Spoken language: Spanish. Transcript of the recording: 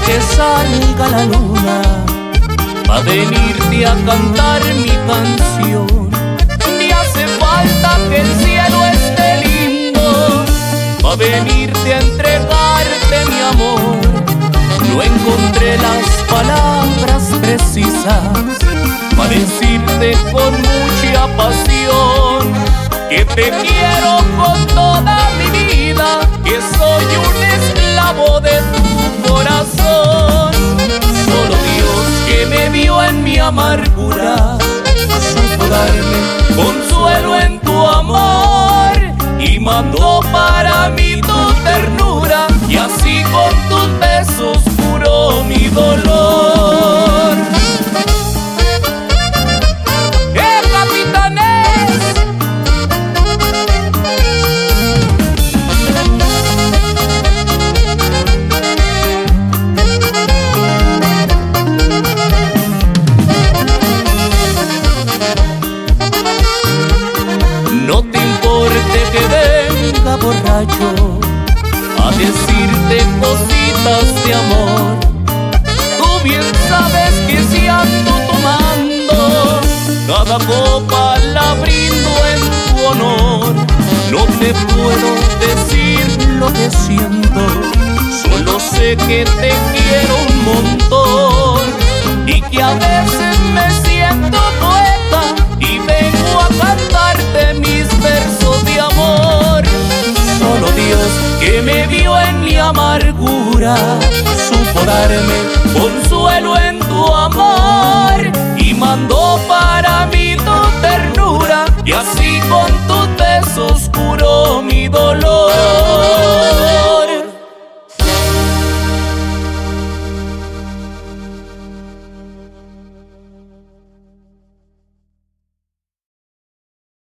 salga la luna, a venirte a cantar mi canción. Ni hace falta que el cielo esté lindo, a venirte a entregarte mi amor. No encontré las palabras precisas para decirte con mucha pasión que te quiero consuelo en tu amor y mandó para mí tu ternura y así con tus besos curó mi dolor. No te importe que venga borracho a decirte cositas de amor. Tú bien sabes que si ando tomando, cada copa la brindo en tu honor. No te puedo decir lo que siento, solo sé que te quiero un montón y que a veces que me vio en mi amargura supo darme consuelo en